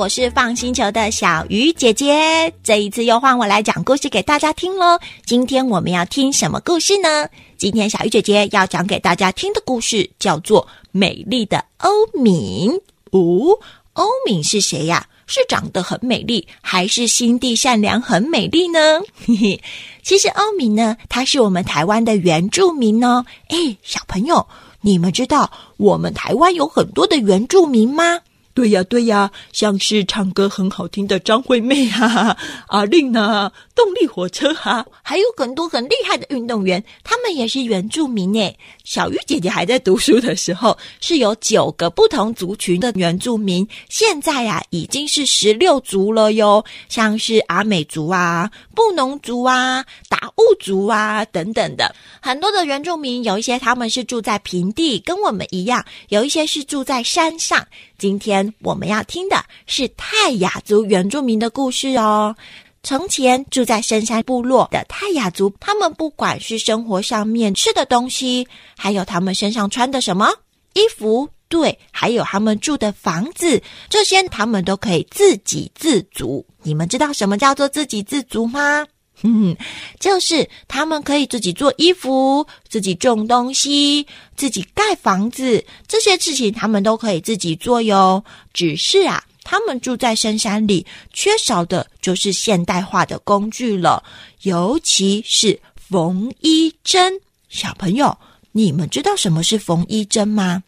我是放星球的小鱼姐姐。这一次又换我来讲故事给大家听喽。今天我们要听什么故事呢？今天小鱼姐姐要讲给大家听的故事叫做《美丽的欧敏》。哦，欧敏是谁呀？是长得很美丽，还是心地善良很美丽呢？嘿嘿，其实欧敏呢，她是我们台湾的原住民哦。诶，小朋友，你们知道我们台湾有很多的原住民吗？对呀，对呀，像是唱歌很好听的张惠妹哈，阿令呢，动力火车哈，还有很多很厉害的运动员，他们也是原住民诶。小玉姐姐还在读书的时候，是有九个不同族群的原住民，现在呀、啊、已经是十六族了哟，像是阿美族啊、布农族啊、达悟族啊等等的，很多的原住民，有一些他们是住在平地，跟我们一样，有一些是住在山上。今天我们要听的是泰雅族原住民的故事哦。从前住在深山部落的泰雅族，他们不管是生活上面吃的东西，还有他们身上穿的什么衣服，对，还有他们住的房子，这些他们都可以自给自足。你们知道什么叫做自给自足吗？嗯，就是他们可以自己做衣服，自己种东西，自己盖房子，这些事情他们都可以自己做哟。只是啊，他们住在深山里，缺少的就是现代化的工具了，尤其是缝衣针。小朋友，你们知道什么是缝衣针吗？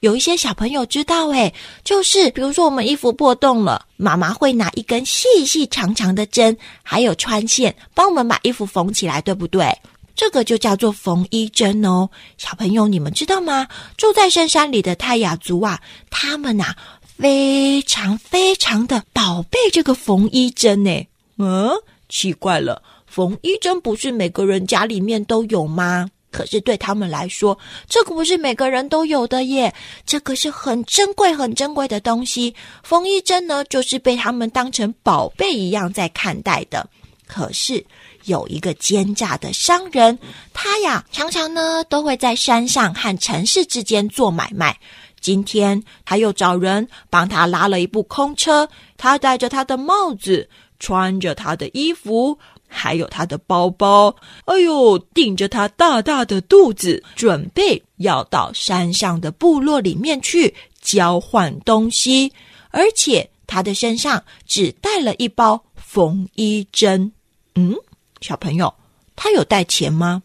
有一些小朋友知道，诶，就是比如说我们衣服破洞了，妈妈会拿一根细细长长的针，还有穿线，帮我们把衣服缝起来，对不对？这个就叫做缝衣针哦。小朋友，你们知道吗？住在深山里的泰雅族啊，他们呐，非常非常的宝贝这个缝衣针呢。嗯，奇怪了，缝衣针不是每个人家里面都有吗？可是对他们来说，这个不是每个人都有的耶，这个是很珍贵、很珍贵的东西。缝衣针呢，就是被他们当成宝贝一样在看待的。可是有一个奸诈的商人，他呀常常呢都会在山上和城市之间做买卖。今天他又找人帮他拉了一部空车，他戴着他的帽子，穿着他的衣服。还有他的包包，哎呦，顶着他大大的肚子，准备要到山上的部落里面去交换东西，而且他的身上只带了一包缝衣针。嗯，小朋友，他有带钱吗？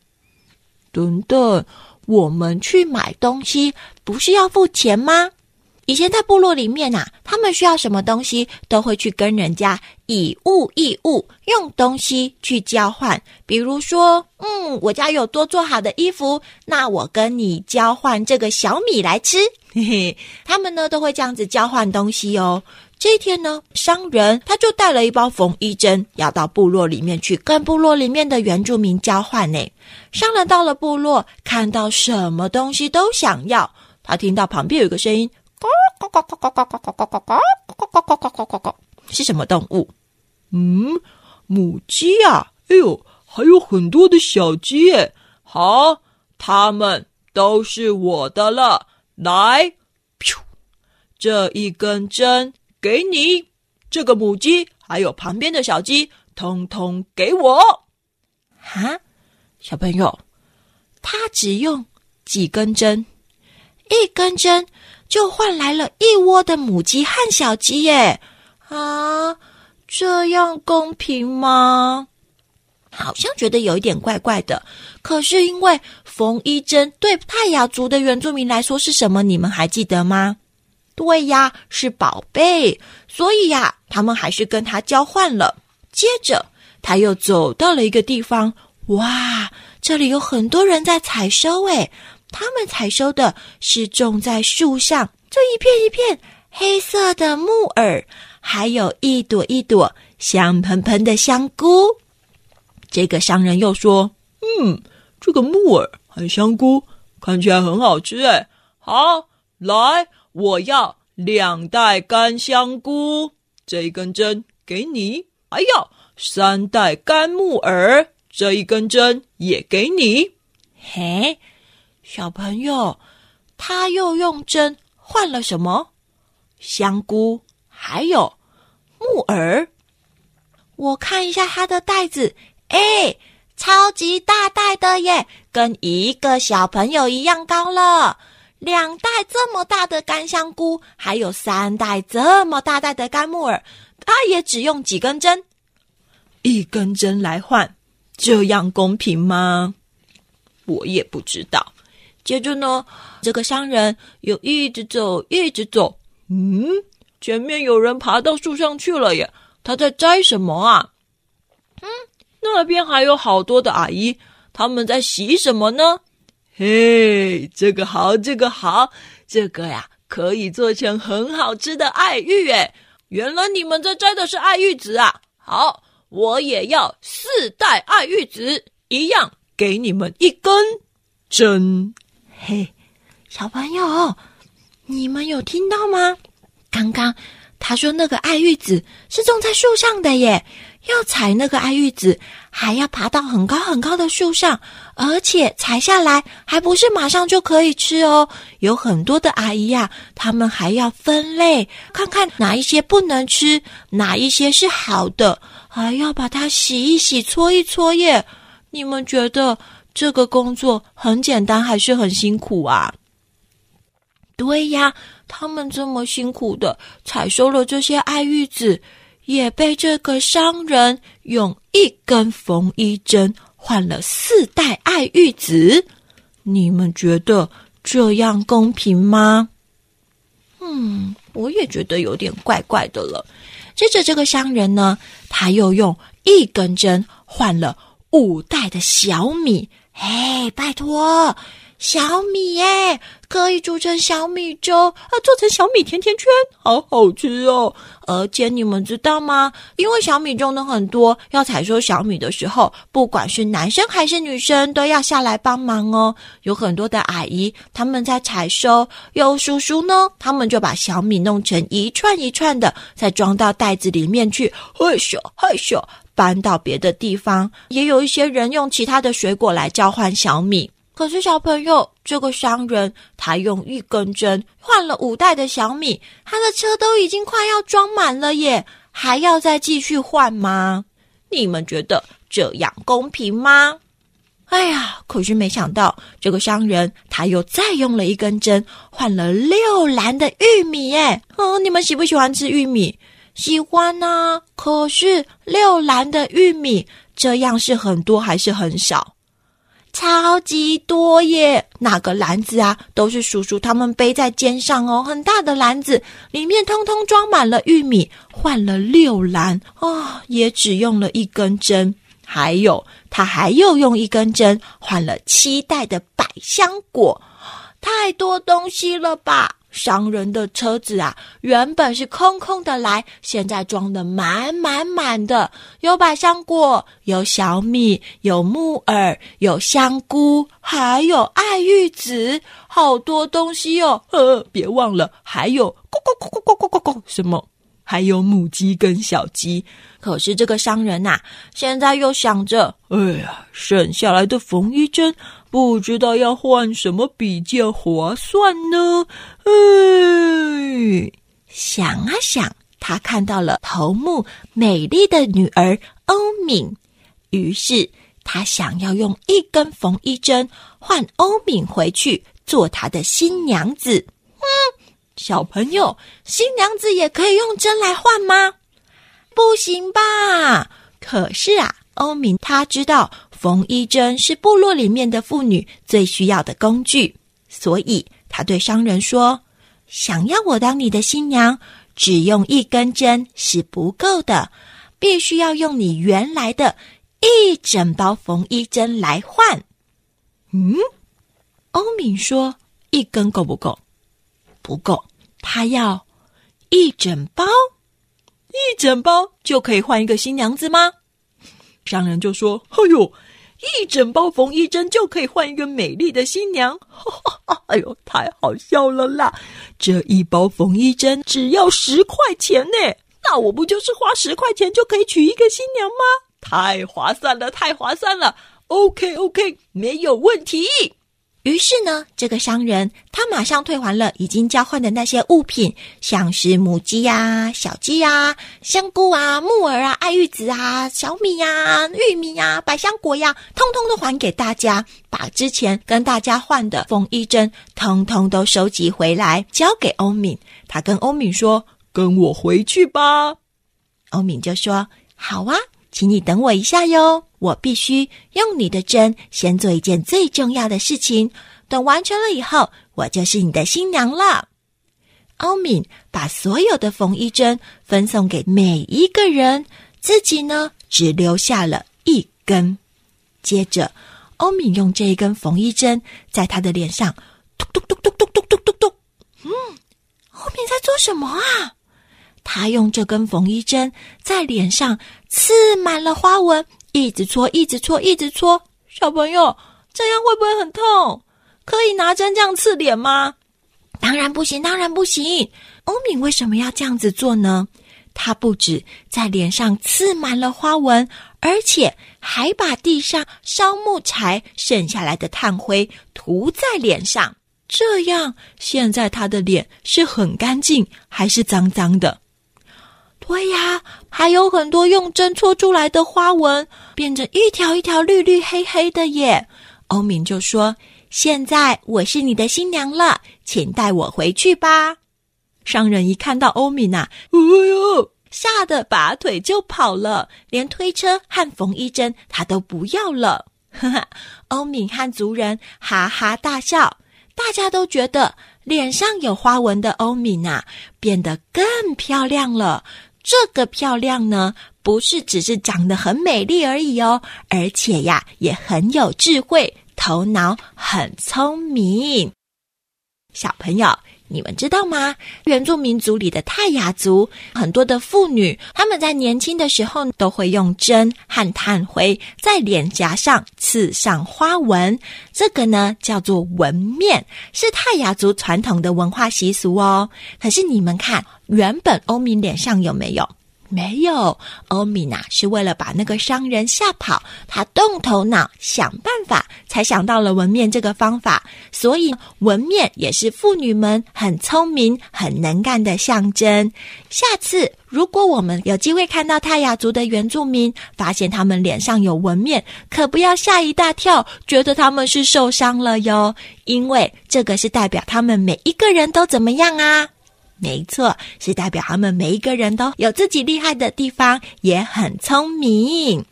等等，我们去买东西不是要付钱吗？以前在部落里面啊，他们需要什么东西，都会去跟人家以物易物，用东西去交换。比如说，嗯，我家有多做好的衣服，那我跟你交换这个小米来吃。嘿嘿，他们呢都会这样子交换东西哦。这一天呢，商人他就带了一包缝衣针，要到部落里面去跟部落里面的原住民交换呢。商人到了部落，看到什么东西都想要，他听到旁边有一个声音。是什么动物？嗯，母鸡呀！哎呦，还有很多的小鸡耶！好，它们都是我的了。来，这一根针给你，这个母鸡还有旁边的小鸡，通通给我。哈，小朋友，他只用几根针？一根针。就换来了一窝的母鸡和小鸡耶！啊，这样公平吗？好像觉得有一点怪怪的。可是因为缝衣针对泰雅族的原住民来说是什么？你们还记得吗？对呀，是宝贝。所以呀，他们还是跟他交换了。接着他又走到了一个地方，哇，这里有很多人在采收诶。他们采收的是种在树上这一片一片黑色的木耳，还有一朵一朵香喷喷的香菇。这个商人又说：“嗯，这个木耳和香菇看起来很好吃诶。好，来，我要两袋干香菇，这一根针给你。还要三袋干木耳，这一根针也给你。嘿。”小朋友，他又用针换了什么？香菇还有木耳。我看一下他的袋子，哎，超级大袋的耶，跟一个小朋友一样高了。两袋这么大的干香菇，还有三袋这么大袋的干木耳，他也只用几根针，一根针来换，这样公平吗？我也不知道。接着呢，这个商人又一直走，一直走，嗯，前面有人爬到树上去了耶。他在摘什么啊？嗯，那边还有好多的阿姨，他们在洗什么呢？嘿，这个好，这个好，这个呀，可以做成很好吃的爱玉诶。原来你们在摘的是爱玉籽啊！好，我也要四袋爱玉籽，一样给你们一根针。嘿，小朋友，你们有听到吗？刚刚。他说：“那个爱玉子是种在树上的耶，要采那个爱玉子，还要爬到很高很高的树上，而且采下来还不是马上就可以吃哦。有很多的阿姨呀，他们还要分类，看看哪一些不能吃，哪一些是好的，还要把它洗一洗、搓一搓耶。你们觉得这个工作很简单还是很辛苦啊？”对呀。他们这么辛苦的采收了这些爱玉子，也被这个商人用一根缝衣针换了四袋爱玉子。你们觉得这样公平吗？嗯，我也觉得有点怪怪的了。接着，这个商人呢，他又用一根针换了五袋的小米。哎，拜托！小米耶，可以煮成小米粥啊，做成小米甜甜圈，好好吃哦！而且你们知道吗？因为小米种的很多，要采收小米的时候，不管是男生还是女生，都要下来帮忙哦。有很多的阿姨他们在采收，有叔叔呢，他们就把小米弄成一串一串的，再装到袋子里面去，嘿咻嘿咻，搬到别的地方。也有一些人用其他的水果来交换小米。可是小朋友，这个商人他用一根针换了五袋的小米，他的车都已经快要装满了耶，还要再继续换吗？你们觉得这样公平吗？哎呀，可是没想到这个商人他又再用了一根针换了六篮的玉米耶！哦，你们喜不喜欢吃玉米？喜欢啊！可是六篮的玉米，这样是很多还是很少？超级多耶！那个篮子啊，都是叔叔他们背在肩上哦，很大的篮子，里面通通装满了玉米，换了六篮哦，也只用了一根针。还有，他还又用一根针换了七袋的百香果，太多东西了吧？商人的车子啊，原本是空空的来，现在装的满满满的，有百香果，有小米，有木耳，有香菇，还有爱玉子，好多东西哦！呃，别忘了，还有咕咕咕咕咕咕咕咕什么？还有母鸡跟小鸡。可是这个商人呐、啊，现在又想着，哎呀，剩下来的缝衣针。不知道要换什么比较划算呢？哎，想啊想，他看到了头目美丽的女儿欧敏，于是他想要用一根缝衣针换欧敏回去做他的新娘子。嗯，小朋友，新娘子也可以用针来换吗？不行吧？可是啊，欧敏她知道。缝衣针是部落里面的妇女最需要的工具，所以他对商人说：“想要我当你的新娘，只用一根针是不够的，必须要用你原来的一整包缝衣针来换。”嗯，欧敏说：“一根够不够？不够，他要一整包，一整包就可以换一个新娘子吗？”商人就说：“哎呦！”一整包缝衣针就可以换一个美丽的新娘，哎呦，太好笑了啦！这一包缝衣针只要十块钱呢，那我不就是花十块钱就可以娶一个新娘吗？太划算了，太划算了！OK OK，没有问题。于是呢，这个商人他马上退还了已经交换的那些物品，像是母鸡呀、小鸡呀、香菇啊、木耳啊、爱玉子啊、小米呀、玉米呀、百香果呀，通通都还给大家。把之前跟大家换的缝衣针，通通都收集回来，交给欧敏。他跟欧敏说：“跟我回去吧。”欧敏就说：“好啊，请你等我一下哟。”我必须用你的针先做一件最重要的事情，等完成了以后，我就是你的新娘了。欧敏把所有的缝衣针分送给每一个人，自己呢只留下了一根。接着，欧敏用这一根缝衣针在他的脸上嘟嘟嘟嘟嘟嘟嘟嘟嘟。嗯，欧敏在做什么啊？他用这根缝衣针在脸上刺满了花纹。一直搓，一直搓，一直搓。小朋友，这样会不会很痛？可以拿针这样刺脸吗？当然不行，当然不行。欧敏为什么要这样子做呢？他不止在脸上刺满了花纹，而且还把地上烧木柴剩下来的炭灰涂在脸上。这样，现在他的脸是很干净，还是脏脏的？对呀，还有很多用针戳出来的花纹，变成一条一条绿绿黑黑的耶。欧敏就说：“现在我是你的新娘了，请带我回去吧。”商人一看到欧敏呐、啊，哎呦，吓得拔腿就跑了，连推车和缝衣针他都不要了。哈哈，欧敏和族人哈哈大笑，大家都觉得脸上有花纹的欧敏呐，变得更漂亮了。这个漂亮呢，不是只是长得很美丽而已哦，而且呀，也很有智慧，头脑很聪明。小朋友，你们知道吗？原住民族里的泰雅族，很多的妇女，她们在年轻的时候都会用针和炭灰在脸颊上刺上花纹，这个呢叫做纹面，是泰雅族传统的文化习俗哦。可是你们看。原本欧敏脸上有没有？没有。欧米娜，是为了把那个商人吓跑，他动头脑想办法，才想到了纹面这个方法。所以纹面也是妇女们很聪明、很能干的象征。下次如果我们有机会看到泰雅族的原住民，发现他们脸上有纹面，可不要吓一大跳，觉得他们是受伤了哟。因为这个是代表他们每一个人都怎么样啊？没错，是代表他们每一个人都有自己厉害的地方，也很聪明。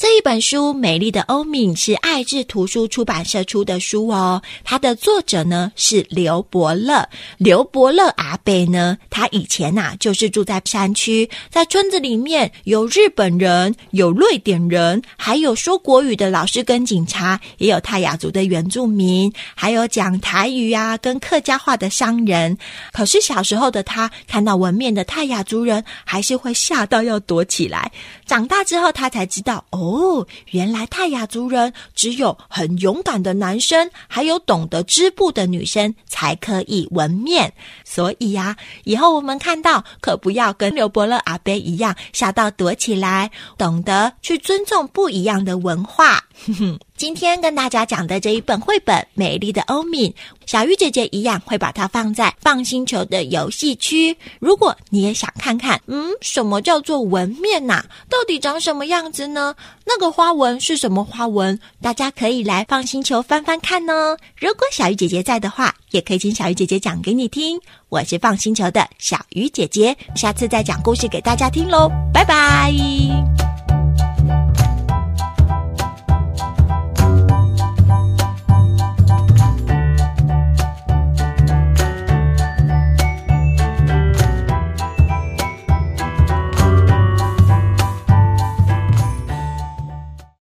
这一本书《美丽的欧敏》是爱智图书出版社出的书哦。它的作者呢是刘伯乐。刘伯乐阿伯呢，他以前呐、啊、就是住在山区，在村子里面有日本人，有瑞典人，还有说国语的老师跟警察，也有泰雅族的原住民，还有讲台语啊跟客家话的商人。可是小时候的他看到纹面的泰雅族人，还是会吓到要躲起来。长大之后，他才知道哦。哦，原来泰雅族人只有很勇敢的男生，还有懂得织布的女生才可以纹面。所以呀，以后我们看到可不要跟刘伯乐阿伯一样吓到躲起来，懂得去尊重不一样的文化。哼哼。今天跟大家讲的这一本绘本《美丽的欧敏》，小鱼姐姐一样会把它放在放星球的游戏区。如果你也想看看，嗯，什么叫做纹面呐？到底长什么样子呢？那个花纹是什么花纹？大家可以来放星球翻翻看哦。如果小鱼姐姐在的话，也可以请小鱼姐姐讲给你听。我是放星球的小鱼姐姐，下次再讲故事给大家听喽，拜拜。